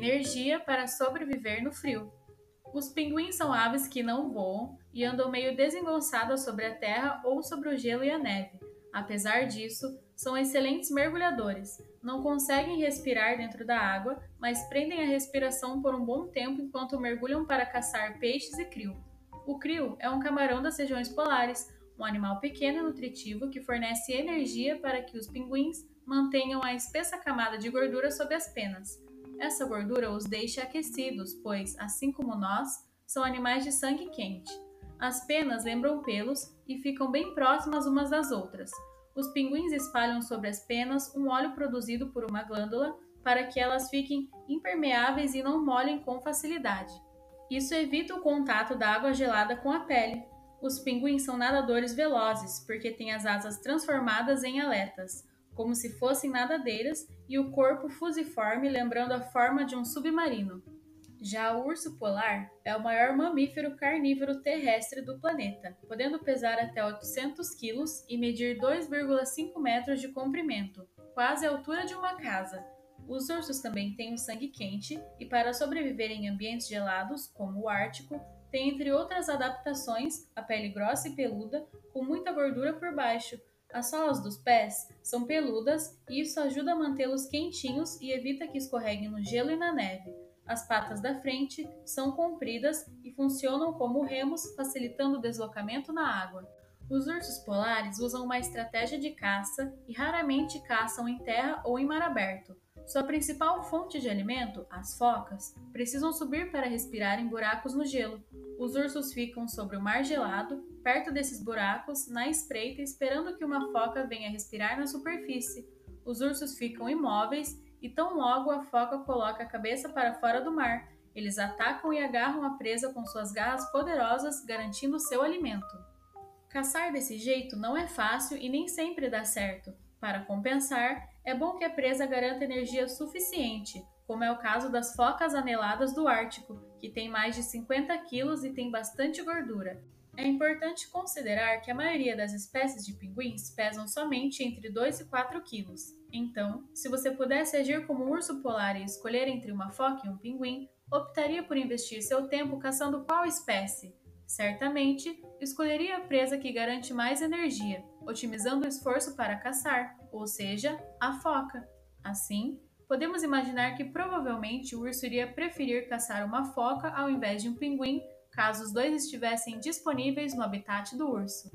energia para sobreviver no frio. Os pinguins são aves que não voam e andam meio desengonçadas sobre a terra ou sobre o gelo e a neve. Apesar disso, são excelentes mergulhadores. Não conseguem respirar dentro da água, mas prendem a respiração por um bom tempo enquanto mergulham para caçar peixes e krill. O krill é um camarão das regiões polares, um animal pequeno e nutritivo que fornece energia para que os pinguins mantenham a espessa camada de gordura sob as penas. Essa gordura os deixa aquecidos, pois, assim como nós, são animais de sangue quente. As penas lembram pelos e ficam bem próximas umas das outras. Os pinguins espalham sobre as penas um óleo produzido por uma glândula para que elas fiquem impermeáveis e não molhem com facilidade. Isso evita o contato da água gelada com a pele. Os pinguins são nadadores velozes porque têm as asas transformadas em aletas como se fossem nadadeiras, e o corpo fusiforme, lembrando a forma de um submarino. Já o urso polar é o maior mamífero carnívoro terrestre do planeta, podendo pesar até 800 quilos e medir 2,5 metros de comprimento, quase a altura de uma casa. Os ursos também têm o sangue quente e, para sobreviver em ambientes gelados, como o Ártico, têm, entre outras adaptações, a pele grossa e peluda, com muita gordura por baixo, as solas dos pés são peludas e isso ajuda a mantê-los quentinhos e evita que escorreguem no gelo e na neve. As patas da frente são compridas e funcionam como remos, facilitando o deslocamento na água. Os ursos polares usam uma estratégia de caça e raramente caçam em terra ou em mar aberto. Sua principal fonte de alimento, as focas, precisam subir para respirar em buracos no gelo. Os ursos ficam sobre o mar gelado, perto desses buracos, na espreita, esperando que uma foca venha respirar na superfície. Os ursos ficam imóveis e tão logo a foca coloca a cabeça para fora do mar. Eles atacam e agarram a presa com suas garras poderosas, garantindo seu alimento. Caçar desse jeito não é fácil e nem sempre dá certo. Para compensar, é bom que a presa garanta energia suficiente, como é o caso das focas aneladas do Ártico, que tem mais de 50 quilos e tem bastante gordura. É importante considerar que a maioria das espécies de pinguins pesam somente entre 2 e 4 quilos. Então, se você pudesse agir como um urso polar e escolher entre uma foca e um pinguim, optaria por investir seu tempo caçando qual espécie? Certamente, escolheria a presa que garante mais energia, otimizando o esforço para caçar, ou seja, a foca. Assim, podemos imaginar que provavelmente o urso iria preferir caçar uma foca ao invés de um pinguim, caso os dois estivessem disponíveis no habitat do urso.